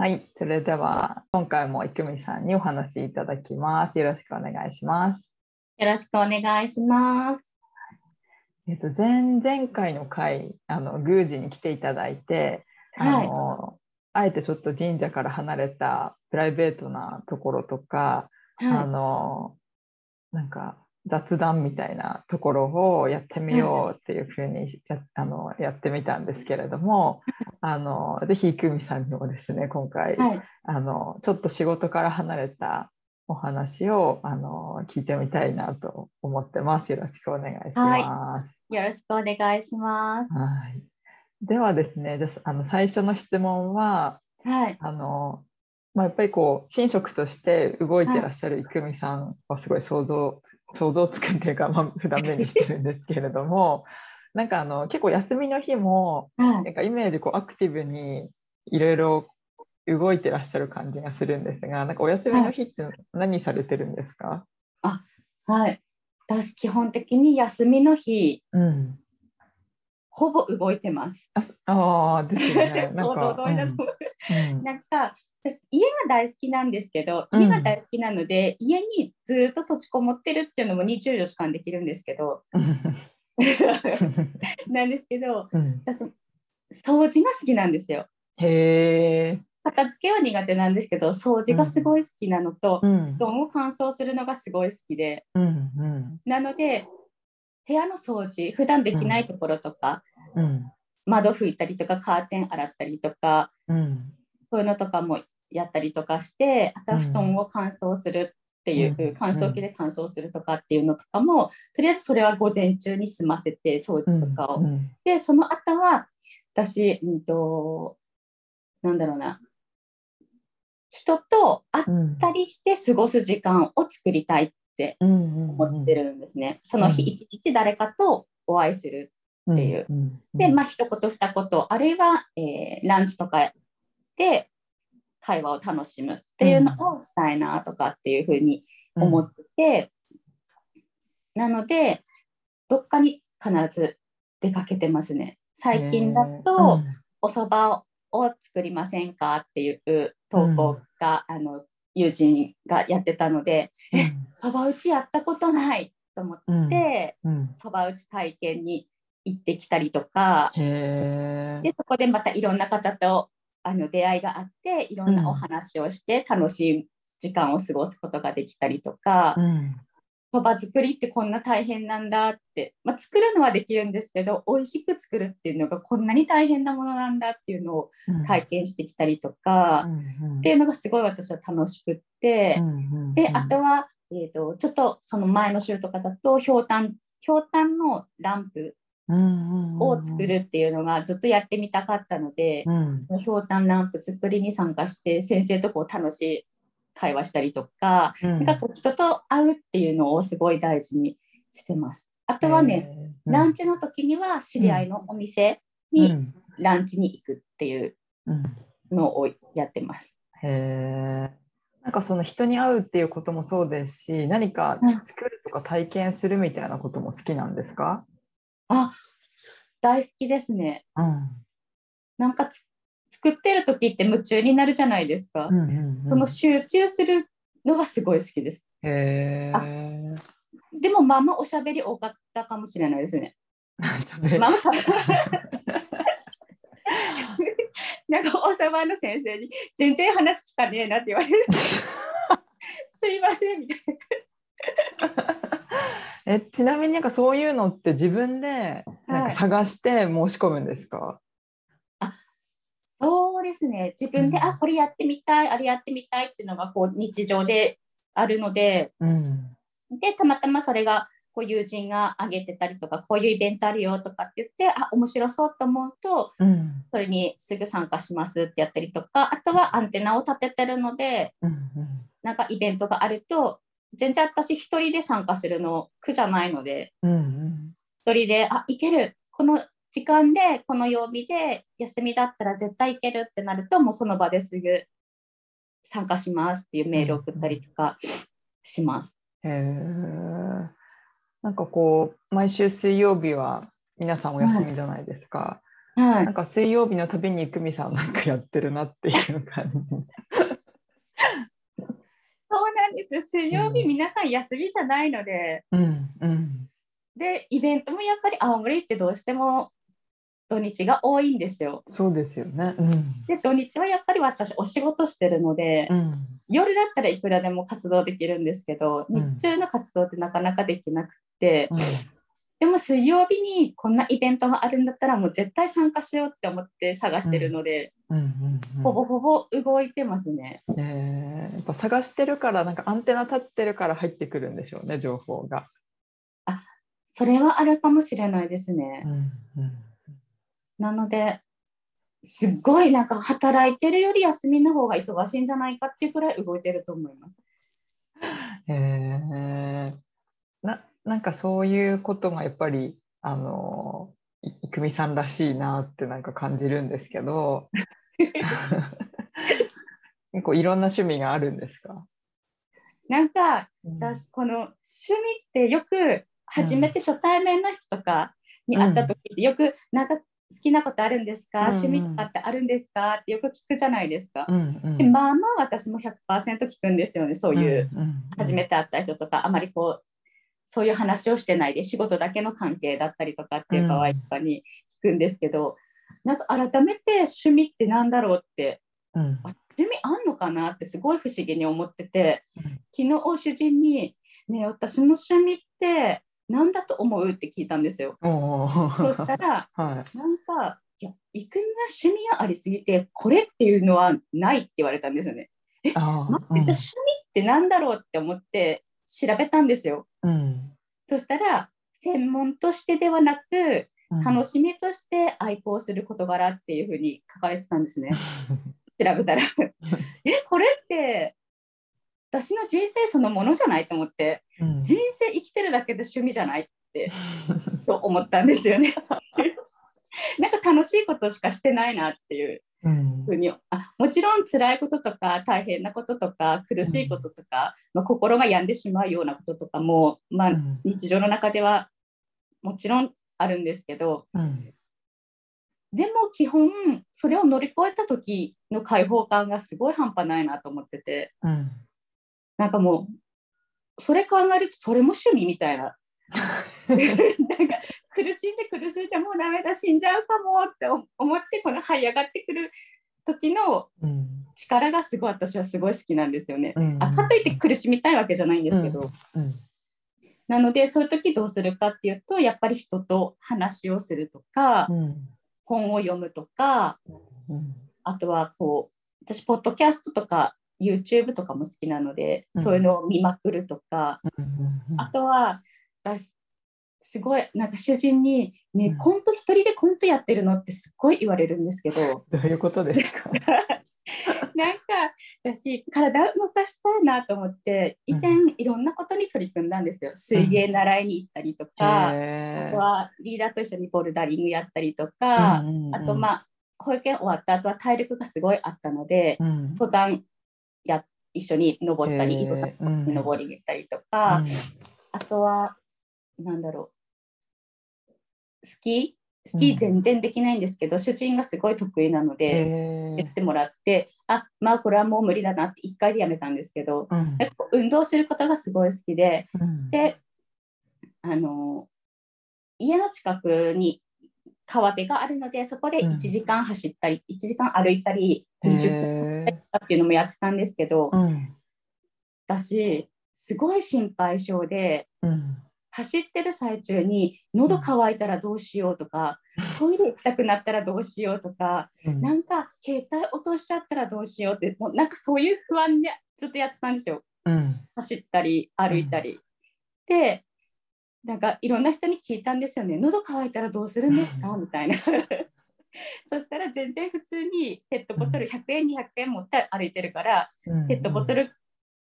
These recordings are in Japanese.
はい、それでは今回も生見さんにお話しいただきます。よろしくお願いします。よろしくお願いします。えっと前々回の回あの宮司に来ていただいて、あのあえてちょっと神社から離れたプライベートなところとか、あはのなんか雑談みたいなところをやってみようっていうふうにやあのやってみたんですけれども、あのぜひ生見さんにもですね今回、い、はい、あのちょっと仕事から離れたお話をあの聞いてみたいなと思ってます。よろしくお願いします。はいよろしくお願いします。はいではですね、ですあの最初の質問は、はい、あのまあ、やっぱりこう神職として動いてらっしゃる生見さんはすごい想像想像つくっていうか、まあ、普段目にしてるんですけれども なんかあの結構休みの日もはいなんかイメージこうアクティブにいろいろ動いてらっしゃる感じがするんですがなんかお休みの日って何されてるんですか、はい。私、基本的に休みの日、うん、ほぼ動いてます。ああーですよね。なん想像か。うんなんか、私、家が大好きなんですけど、うん。家が大好きなので、家にずっと閉じこもってるっていうのも24時間できるんですけど、なんですけど、うん。私、掃除が好きなんですよ。へえ。片付けは苦手なんですけど、掃除がすごい好きなのと、うん。布団を乾燥するのがすごい好きで、うんうん。なので、部屋の掃除、普段できないところとか、うん。窓拭いたりとか、カーテン洗ったりとか、うん。そういうのとかもやったりとかして、あとは布団を乾燥するっていう、うん。乾燥機で乾燥するとかっていうのとかも、とりあえずそれは午前中に済ませて、掃除とかを。うん。で、その後は、私、うんと、なんだろうな、人と会っうんたりして過ごす時間を作りたいって思ってるんですね。その日一日誰かとお会いする。っていう。うん。で、まあ、一言二言、あるいは、えーランチとかで会話を楽しむっていうのをしたいなとかっていうふうに思ってて、なので、どっかに必ず出かけてますね。最近だと、お蕎麦を作りませんかっていう投稿が、あの友人がやってたので、え蕎麦打ちやったことないと思って、うん。蕎麦打ち体験に行ってきたりとか、でそこでまたいろんな方とあの出会いがあっていろんなお話をして楽しい時間を過ごすことができたりとかうん。そば、作りってこんな大変なんだって、まあ、作るのはできるんですけど美味しく作るっていうのがこんなに大変なものなんだっていうのを体験してきたりとか、っていうのがすごい私は楽しくって、であとは、えー、とちょっとその前の週とかだとひょうたんひょうたんのランプを作るっていうのがずっとやってみたかったので、うんそのひょうたんランプ作りに参加して先生とこう楽しい会話したりとか,、なんかこう人と会うっていうのをすごい大事にしてます。あとはね、ランチの時には知り合いのお店にランチに行くっていうのをやってます。へえ。なんかその人に会うっていうこともそうですし、何か作るとか体験するみたいなことも好きなんですか？あ、大好きですね。うん。なんか作ってる時って夢中になるじゃないですか。うんうんうん、その集中するのがすごい好きです。へえ。でもまあまあおしゃべり多かったかもしれないですね。まあまあ なんかおさばの先生に全然話聞かねえなって言われて すいませんみたいな。えちなみになんかそういうのって自分でなんか探して申し込むんですか、はい、あそうですね。自分で、うん、あこれやってみたいあれやってみたいっていうのがこう日常であるので、うん、でたまたまそれがこう友人が挙げてたりとかこういうイベントあるよとかって言ってあ面白そうと思うと、うん、それにすぐ参加しますってやったりとかあとはアンテナを立ててるので、うんうん、なんかイベントがあると全然私一人で参加するの苦じゃないので、うんうん一人で、あ、いける、この時間で、この曜日で休みだったら絶対行けるってなると、もうその場ですぐ参加しますっていうメールを送ったりとかします。へえ。なんかこう毎週水曜日は皆さんお休みじゃないですか。はいなんか水曜日のたびに久美さんなんかやってるなっていう感じ。です。水曜日、うん皆さん休みじゃないので、うんうん。で、イベントもやっぱり青森ってどうしても土日が多いんですよ。そうですよね。うん。で、土日はやっぱり私、お仕事してるので、うん。夜だったらいくらでも活動できるんですけど、うん。日中の活動ってなかなかできなくて、うんでも水曜日にこんなイベントがあるんだったら、もう絶対参加しようって思って探してるので、ほぼほぼ動いてますね。ねえやっぱ探してるからなんかアンテナ立ってるから入ってくるんでしょうね情報が。それはあるかもしれないですね。うんうんなので、すっごいなんか働いてるより休みの方が忙しいんじゃないかっていうくらい動いてると思います。へえななんかそういうことがやっぱりあのい郁美さんらしいなってなんか感じるんですけど。結構いろんな趣味があるんですか、なんかうん。私この趣味ってよく初めて初対面の人とかに会った時ってよくなんか好きなことあるんですか、うん。うん趣味とかってあるんですか？ってよく聞くじゃないですか。うんうん。でまあまあ私も100%聞くんですよねそういう、初めて会った人とかあまりこうそういう話をしてないで仕事だけの関係だったりとかっていう場合とかに聞くんですけど、なんか改めて趣味ってなんだろうってうんあ趣味あんのかなってすごい不思議に思っててうん昨日主人に「ねえ私の趣味って何だと思う?」って聞いたんですよ。そしたら はいなんか「いや育みは趣味がありすぎてこれっていうのはない」って言われたんですよね。あー待ってじゃあ趣味って何だろうって思って調べたんですよ。うんそしたら専門としてではなくうん楽しみとして愛好する事柄っていうふうに書かれてたんですね。調べたら えこれって私の人生そのものじゃないと思ってうん人生生きてるだけで趣味じゃないってと思ったんですよね。なんか楽しいことしかしてないなっていううん。ふうにあもちろん辛いこととか大変なこととか苦しいこととか、まあ、心が病んでしまうようなこととかも、まあ、うん。日常の中ではもちろんあるんですけどうん。でも基本それを乗り越えた時の解放感がすごい半端ないなと思っててうん。なんかもうそれ考えるとそれも趣味みたいな なんか苦しんで苦しんでもうダメだ死んじゃうかもって思ってこの這い上がってくる時のうん。力がすごい私はすごい好きなんですよね。うん。あかといって苦しみたいわけじゃないんですけど、なのでそういう時どうするかっていうとやっぱり人と話をするとか、うん。本を読むとかうん。あとはこう私ポッドキャストとか YouTube とかも好きなので、うん。そういうのを見まくるとかうん。あとは私すごいなんか主人に「ね、うん。コント一人でコントやってるの?」ってすっごい言われるんですけど。どういうことですか？なんか私体を動かしたいなと思って以前いろんなことに取り組んだんですよ。水泳習いに行ったりとか、あへとはリーダーと一緒にボルダリングやったりとか、ーあとまあ保育園終わった後は体力がすごいあったので、うん。登山や一緒に登ったり、へー。登りに行ったりとか、あとはなんだろうスキースキー全然できないんですけど、主人がすごい得意なので、へやってもらってあまあこれはもう無理だなって1回でやめたんですけど、ーうん。運動することがすごい好きでうん。であの家の近くに川辺があるのでそこでうん。1時間走ったり、1時間歩いたり20分へーっていうのもやってたんですけど、うん。私すごい心配性でうん走ってる最中に喉乾いたらどうしようとか、トイレ行きたくなったらどうしようとか、うん。なんか携帯落としちゃったらどうしようってもうなんかそういう不安でずっとやってたんですよ。うん。走ったり歩いたり。でなんかいろんな人に聞いたんですよね。喉乾いたらどうするんですか？みたいな。そしたら全然普通にペットボトル100円200円持って歩いてるからうん。ペットボトル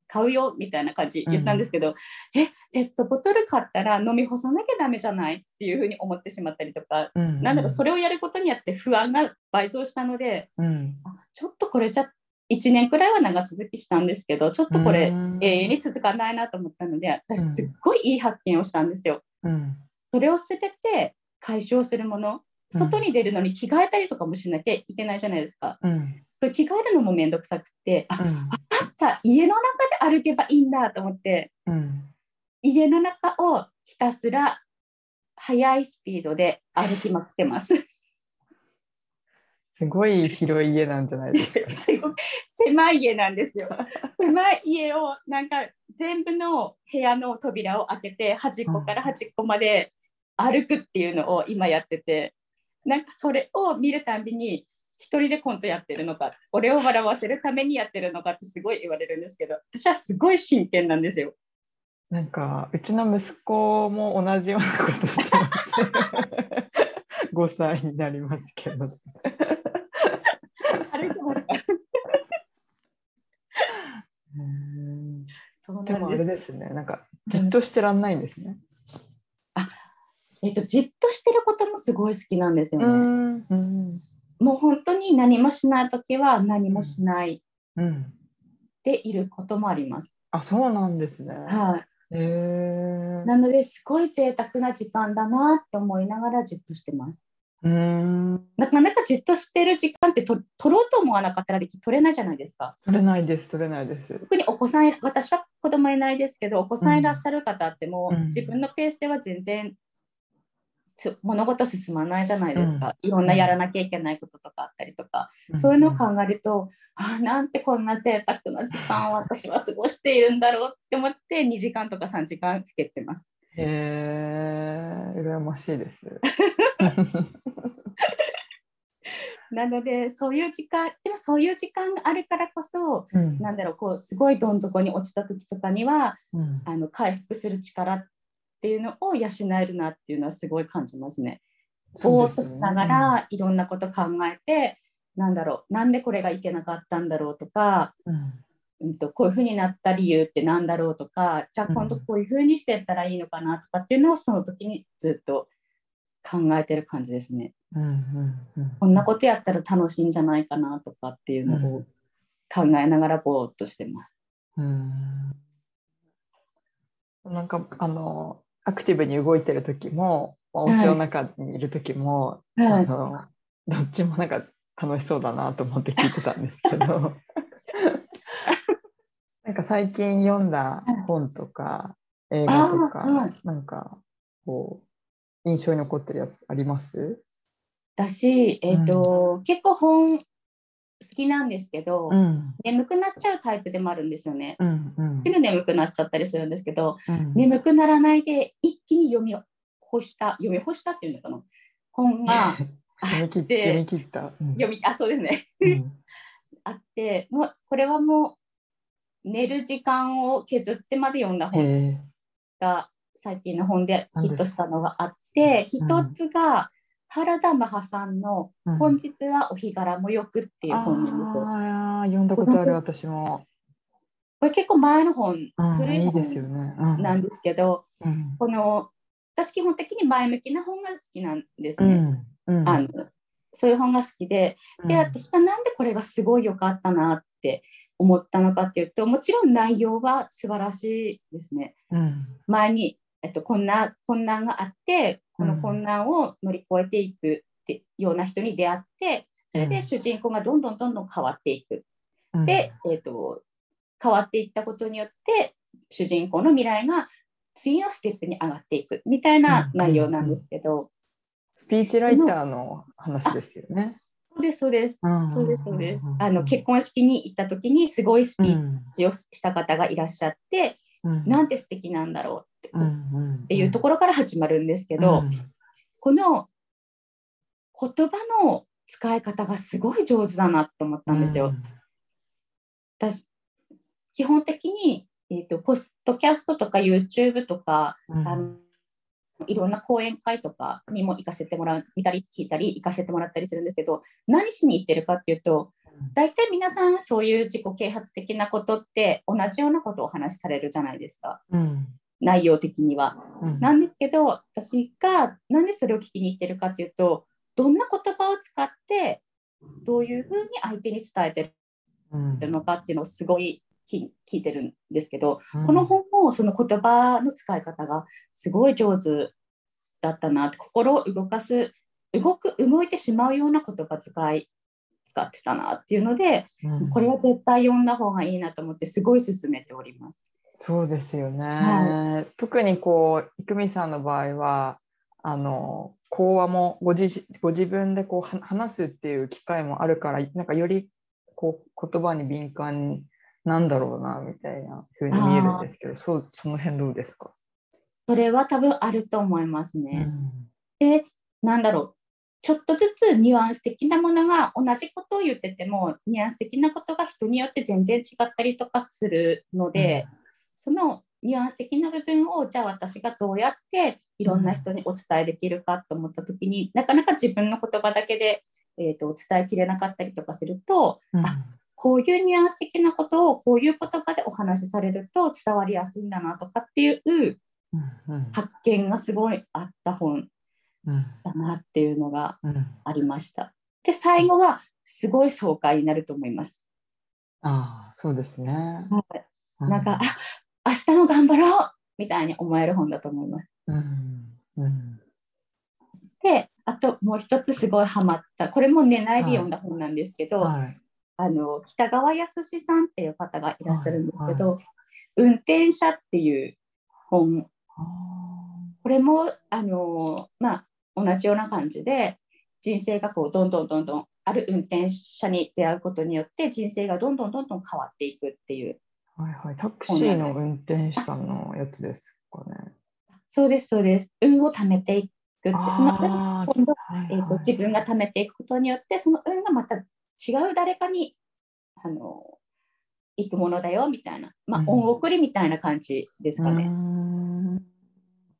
買うよみたいな感じ言ったんですけど、うん、えペットボトル買ったら飲み干さなきゃダメじゃないっていうふうに思ってしまったりとか、うんうん、なんだかそれをやることによって不安が倍増したので、うん、ちょっとこれじゃ1年くらいは長続きしたんですけどちょっとこれ永遠に続かないなと思ったので私すっごいいい発見をしたんですよ。うん、それを捨てて解消するもの外に出るのに着替えたりとかもしなきゃいけないじゃないですか。うん、着替えるのもめんどくさくて、あ、うん、た家の中で歩けばいいんだと思って、うん、家の中をひたすら速いスピードで歩きまくってます。すごい広い家なんじゃないですか。すごい狭い家なんですよ。狭い家をなんか全部の部屋の扉を開けて端っこから端っこまで歩くっていうのを今やってて、なんかそれを見るたびに一人でコントやってるのか俺を笑わせるためにやってるのかってすごい言われるんですけど私はすごい真剣なんですよ。なんかうちの息子も同じようなことしてます5歳になりますけど。歩いてますか？そうでもあれですねなんかじっとしてらんないんですね。あえっ、ー、とじっとしてることもすごい好きなんですよね。うんもう本当に何もしない時は何もしないでいることもあります。あそうなんですね。はい、えなのですごい贅沢な時間だなって思いながらじっとしてます。うんなかなかじっとしてる時間ってと取ろうと思わなかったらでき取れないじゃないですか。取れないです、取れないです。特にお子さん、私は子供いないですけど、お子さんいらっしゃる方っても、うん、自分のペースでは全然物事進まないじゃないですか、うん、いろんなやらなきゃいけないこととか。あったりとか、うん、そういうのを考えると、あなんてこんな贅沢な時間を私は過ごしているんだろうって思って2時間とか3時間つけてます。へえー、羨ましいです。なのでそういう時間でもそういう時間があるからこそ、うん、なんだろうこうすごいどん底に落ちた時とかには、うん、あの回復する力っっていうのを養えるなっていうのはすごい感じますね。ぼーっとしながらいろんなこと考えて、なんだろうなんでこれがいけなかったんだろうとか、うんうんと、こういうふうになった理由って何だろうとかじゃあ今度こういうふうにしていったらいいのかなとかっていうのをその時にずっと考えてる感じですね。うんうんうん、こんなことやったら楽しいんじゃないかなとかっていうのを考えながらぼーっとしてます。うん、なんかあのアクティブに動いてる時も、お家の中にいる時も、はい、あのどっちもなんか楽しそうだなと思って聞いてたんですけど。なんか最近読んだ本とか映画とか、はい、なんかこう印象に残ってるやつあります？私、えーと、うん、結構本好きなんですけど、うん、眠くなっちゃうタイプでもあるんですよね。うんうん、すぐ眠くなっちゃったりするんですけど、うん、眠くならないで一気に読み干した読み干したっていうのかな。本が 読み切って読み切った、うん、読みあそうですね、うん、あってもうこれはもう寝る時間を削ってまで読んだ本が最近の本でヒットしたのがあって一つが原田マハさんの「本日はお日柄もよく」っていう本なんですよ。あ読んだことある私も。これ結構前の本、古い本なんですけど、いいねうん、この私基本的に前向きな本が好きなんですね。うんうん、あのそういう本が好きでで私はなんでこれがすごい良かったなって思ったのかっていうともちろん内容は素晴らしいですね。前にえっと、こんな困難があってこの困難を乗り越えていくってような人に出会ってそれで主人公がどんどんどんどん変わっていく。で、えーと、変わっていったことによって主人公の未来が次のステップに上がっていくみたいな内容なんですけど。スピーチライターの話ですよね。そうです、そうです。そうです、そうです。あの結婚式に行った時にすごいスピーチをした方がいらっしゃって、うん、なんて素敵なんだろうっていうところから始まるんですけど、この言葉の使い方がすごい上手だなと思ったんですよ。私基本的に、えーと、ポストキャストとか YouTube とか、うん、あのいろんな講演会とかにも行かせてもらう見たり聞いたり行かせてもらったりするんですけど何しに行ってるかっていうと大体皆さんそういう自己啓発的なことって同じようなことをお話しされるじゃないですか。うん内容的には。うんなんですけど、私がなんでそれを聞きに行ってるかというと、どんな言葉を使って、どういうふうに相手に伝えてうんるのかっていうのをすごい聞聞いてるんですけど、うんこの本もその言葉の使い方がすごい上手だったなって、心を動かす、動く、動いてしまうような言葉遣い使ってたなっていうので、うんこれは絶対読んだ方がいいなと思って、すごい勧めております。そうですよね、は特にこう郁美さんの場合はあの講話もご自ご自分でこうは話すっていう機会もあるからなんかよりこう言葉に敏感なんだろうなみたいな風に見えるんですけどそうその辺どうですか、それは多分あると思いますうね。ん。で、なんだろう、ちょっとずつニュアンス的なものが同じことを言ってても、ニュアンス的なことが人によって全然違ったりとかするので、そのニュアンス的な部分を、じゃあ私がどうやっていろんな人にお伝えできるかと思ったときに、なかなか自分の言葉だけで、えー、と伝えきれなかったりとかすると、うん。あこういうニュアンス的なことをこういう言葉でお話しされると伝わりやすいんだなとかっていううんうん。発見がすごいあった本うん。だなっていうのがうん。ありました。で、最後はすごい爽快になると思います。ああそうですね。うなんか、あ明日も頑張ろうみたいに思える本だと思います。うんうん。で、あともう一つすごいハマった、これも寝ないで読んだ本なんですけど、はい。あの北川康さんっていう方がいらっしゃるんですけど、は運転者っていう本、あこれもあの、まあ、同じような感じで、人生がこうどんどんどんどんある運転者に出会うことによって人生がどんどんどんどん変わっていくっていうーはいはい。タクシーの運転手さんのやつですかね。そうです、そうです。運を貯めていくって、その運今度、はいえーと、自分が貯めていくことによって、その運がまた違う誰かにあの行くものだよみたいな、まあ、うん。恩送りみたいな感じですかね、うーん。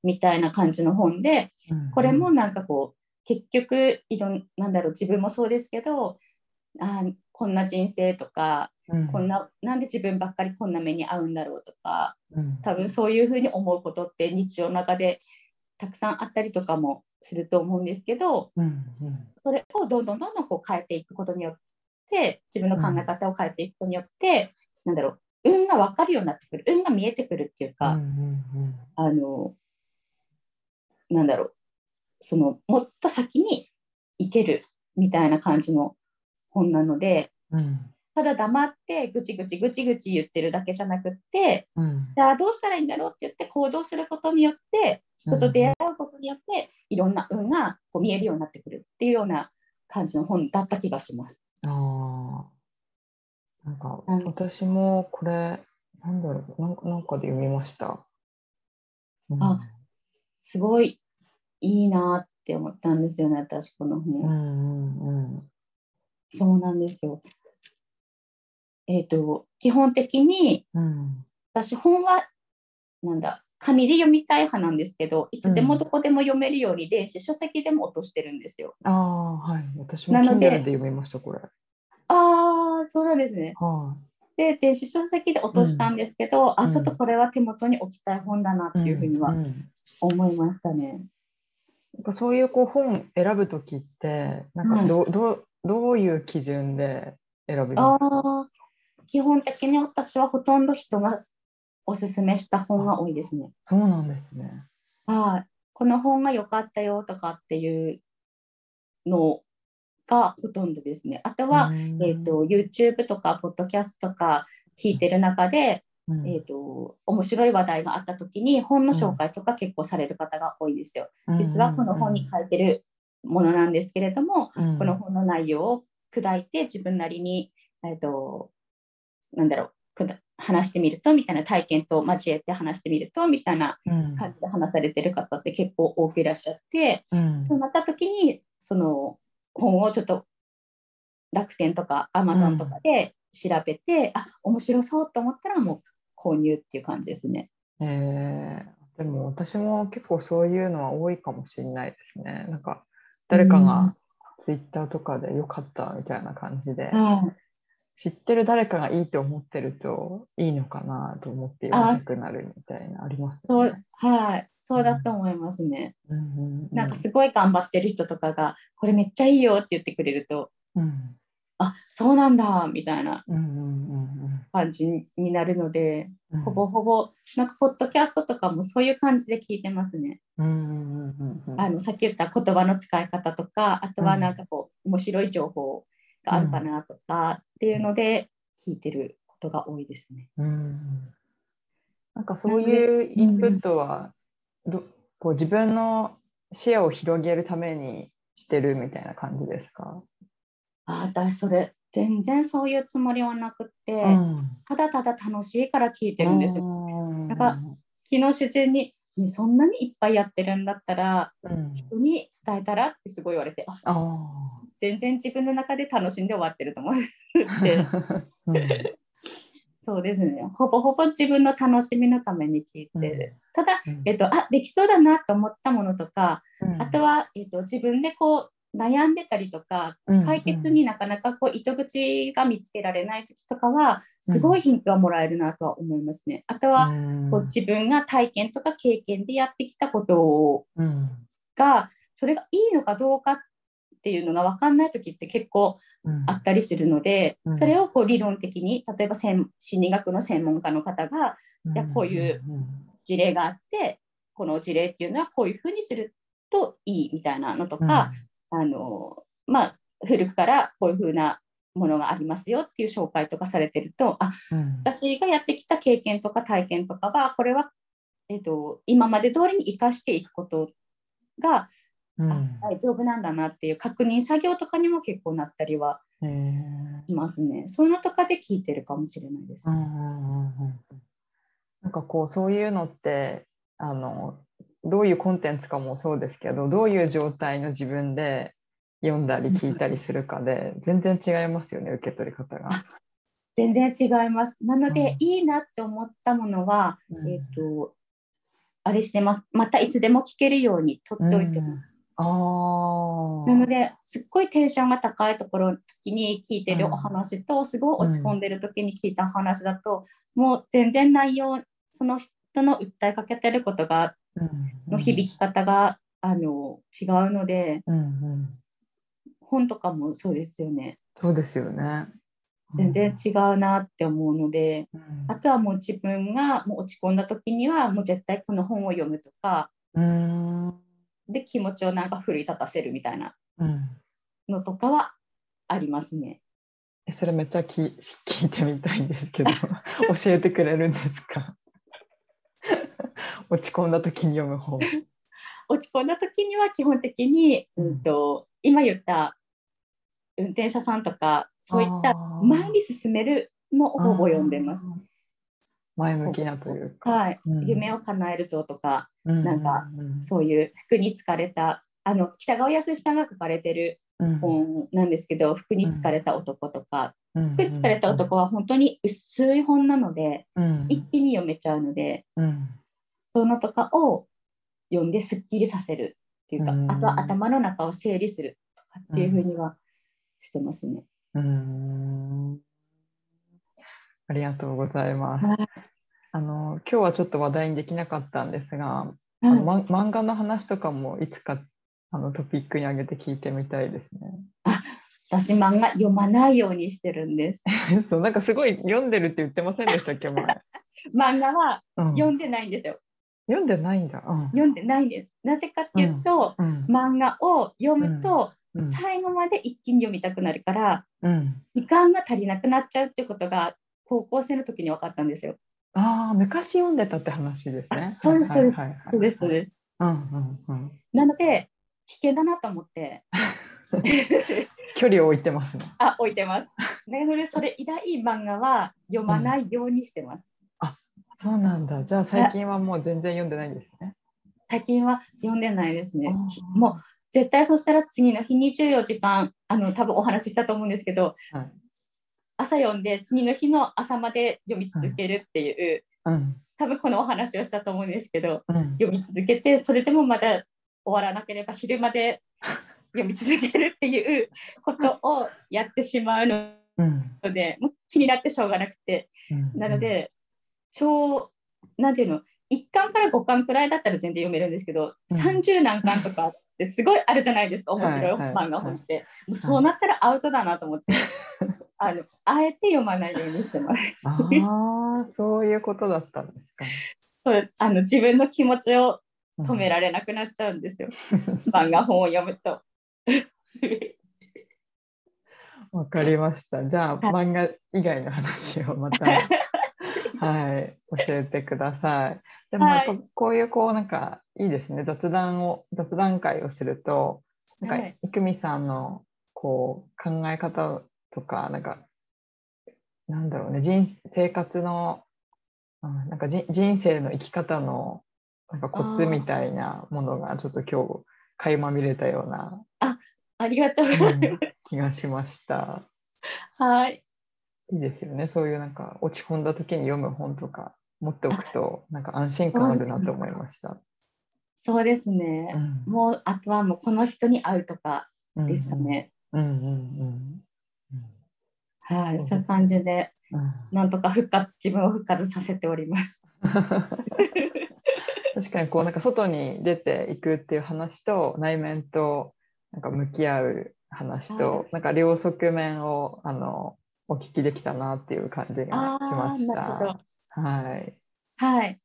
みたいな感じの本で、うんこれもなんかこう、結局いろん、なんだろう、自分もそうですけど、あーこんな人生とか、うん。こんな、なんで自分ばっかりこんな目に遭うんだろうとか、うん。多分そういうふうに思うことって日常の中でたくさんあったりとかもすると思うんですけどうんうん。それをどんどんどんどんこう変えていくことによって自分の考え方を変えていくことによって、なんだろう運が分かるようになってくる。運が見えてくるっていうか、うんうん。あのなんだろうそのもっと先に行けるみたいな感じの本なのでうん。ただ黙ってぐちぐちぐちぐち言ってるだけじゃなくってうん。じゃあどうしたらいいんだろうって言って行動することによって人と出会うことによっていろんな運がこう見えるようになってくるっていうような感じの本だった気がします。ああなんかうん。私もこれなんだろう。なんかなんかで読みました。うん。あすごいいいなって思ったんですよね、私このう本。んうんうんそうなんですよ。えっ、と、基本的にうん私本はなんだ紙で読みたい派なんですけどいつでもどこでも読めるように電子書籍でも落としてるんですよ。ああはい私もなの Kindle でで読みましたこれ。ああそうなんですね。はで電子書籍で落としたんですけど、うんあちょっとこれは手元に置きたい本だなってい。いうふうにはんん思いましたね。なんかそういうこう本選ぶときってなんかど,、うどうどういう基準で選びます？か基本的に私はほとんど人がおすすめした本が多いですね。そうなんですね。はい、この本が良かったよとかっていうのがほとんどですね。あとは、うんえー、と YouTube とか Podcast とか聞いてる中で、うんえー、と面白い話題があった時に本の紹介とか結構される方が多いですよ。実はこの本に書いてるものなんですけれども、うん。この本の内容を砕いて自分なりに、えー、となんだろう話してみるとみたいな体験と交えて話してみるとみたいなうん。感じで話されてる方って結構多くいらっしゃって、うん。そうなった時にその本をちょっと楽天とかアマゾンとかで調べて、あ面白そうと思ったらもう購入っていう感じですね。え。ーでも私も結構そういうのは多いかもしれないですね。なんか誰かうん。がツイッターとかで良かったみたいな感じで。はい知ってる誰かがいいと思ってるといいのかなと思って読みたくなるみたいなありますそうね。はい。そうだと思いますね。うん。うん。うん。なんかすごい頑張ってる人とかがこれめっちゃいいよって言ってくれるとうんあそうなんだみたいなうんうんうん感じになるので、うん。ほぼほぼなんかポッドキャストとかもそういう感じで聞いてますね。うんうんうんうんうん。あのさっき言った言葉の使い方とかあとはなんかこう面白い情報があるかなとかっていうので聞いてることが多いですね。うん。なんかそういうインプットはどこう自分の視野を広げるためにしてるみたいな感じですか、あ私それ全然そういうつもりはなくって、うん。ただただ楽しいから聞いてるんですよ。うん。なんか昨日主人に、ね、そんなにいっぱいやってるんだったらうん。人に伝えたら？ってすごい言われて全然自分の中で楽しんで終わってると思って。そうですね。ほぼほぼ自分の楽しみのために聞いて。る、ただ、うん。えっと、あできそうだなと思ったものとか、うん。あとは、えっと、自分でこう悩んでたりとかうん解決になかなかこう糸口が見つけられない時とかはすごいヒントはもらえるなとは思いますね。あとは、うん。こう自分が体験とか経験でやってきたことうん。がそれがいいのかどうかっていうのが分かんない時って結構うん。あったりするので、うん。それをこう理論的に例えば専心理学の専門家の方がいやこういう事例があってこの事例っていうのはこういうふうにするといいみたいなのとか、あのまあ、古くからこういうふうなものがありますよっていう紹介とかされてるとあうん私がやってきた経験とか体験とかはこれは、えっと今まで通りに生かしていくことが、うんあ大丈夫なんだなっていう確認作業とかにも結構なったりはしますね。そういうのとかで聞いてるかもしれないです。うんうんうんうんなんかこうそういうのってあのどういうコンテンツかもそうですけどどういう状態の自分で読んだり聞いたりするかで全然違いますよね受け取り方が。全然違います。なので、うんいいなって思ったものは、うんえっ、と、あれしてます。またいつでも聞けるように取っておいてます。うんなのですっごいテンションが高いところの時に聞いてるお話と、すごい落ち込んでる時に聞いたお話だと、もう全然内容その人の訴えかけてることがうんの響き方が、あの違うのでうんうん。本とかもそうですよね。そうですよね。全然違うなって思うので、うん。あとはもう自分がもう落ち込んだ時にはもう絶対この本を読むとかうん。で気持ちをなんか奮い立たせるみたいなうん。のとかはありますね。えそれめっちゃ聞 聞いてみたいんですけど 教えてくれるんですか？落ち込んだ時に読む本。落ち込んだ時には基本的に、うん。うん、と今言った運転者さんとかそういった前に進めるの本を読んでます。前向きなというか。はい、うん。夢を叶える像とかうんなんかそういう服に疲れたあの北川康さんが書かれてるうん。本なんですけど服に疲れた男とか、うん。服に疲れた男は本当に薄い本なので、うん。一気に読めちゃうのでうんそのとかを読んですっきりさせるっていうか、うんあとは頭の中を整理するとかっていうふうにはしてますね。うんありがとうございます。はいあの今日はちょっと話題にできなかったんですが、はいあのま漫画の話とかもいつかあのトピックに上げて聞いてみたいですね。私漫画読まないようにしてるんです。そうなんかすごい読んでるって言ってませんでしたっけ前、漫画はうん読んでないんですよ。読んでないんだ。うん読んでないんです。なぜかっていうと、うん漫画を読むと、うん最後まで一気に読みたくなるから、うん、時間が足りなくなっちゃうってことが高校生の時に分かったんですよ。ああ昔読んでたって話ですね。そうです、そうです。そうです、そうです。うんうんうん。なので、危険だなと思って、距離を置いてますね。あ、置いてます。なので、それ以来漫画は読まないようにしてます。そうなんだ。じゃあ最近はもう全然読んでないんですね。最近は読んでないですね。もう絶対そしたら次の日24時間、あの多分お話ししたと思うんですけど、はい。朝読んで次の日の朝まで読み続けるっていう、うん。多分このお話をしたと思うんですけど、うん。読み続けて、それでもまだ終わらなければ昼まで読み続けるっていうことをやってしまうので、もう気になってしょうがなくて、うん。なので、小、なんていうの、1巻から5巻くらいだったら全然読めるんですけど、うん30何巻とかってすごいあるじゃないですか、面白い漫画本って。もうそうなったらアウトだなと思って、あのあえて読まないようにしてます。ああ、そういうことだったんですか。そうあの自分の気持ちをうん止められなくなっちゃうんですよ、漫画本を読むと。わかりました。じゃあ、はい漫画以外の話をまた、はい、教えてください。でも、こういう、こう、なんか、いいですね。雑談を、雑談会をすると、なんか、はいいくみさんの、こう、考え方とか、なんか、なんだろうね、人生活の、うんなんかじ人生の生き方の、なんかコツみたいなものが、ちょっと今日、垣間見れたような、ありがとうございます。うん気がしました。はい。いいですよね。そういうなんか落ち込んだ時に読む本とか持っておくとなんか安心感あるなと思いました。そうですね。うんもうあとはもうこの人に会うとかうんですかね。うんうんうんはい、そういう感じで、うんうんなんとか復活、自分を復活させております。確かにこうなんか外に出ていくっていう話と内面となんか向き合う話と、はいなんか両側面をあのお聞きできたなっていう感じがしました。はい、はい。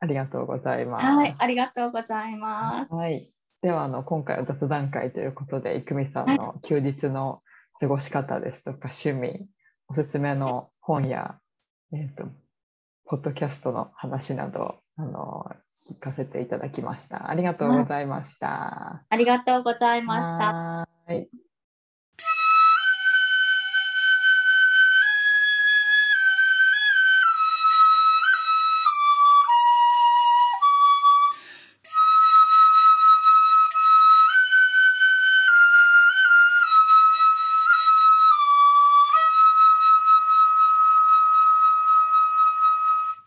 ありがとうございます。はい、ありがとうございます。はい。ではあの今回は雑談会ということで、いくみさんの休日の過ごし方ですとか趣味、おすすめの本や、えっ、とポッドキャストの話などあの聞かせていただきました。ありがとうございました。ありがとうございました。はーい。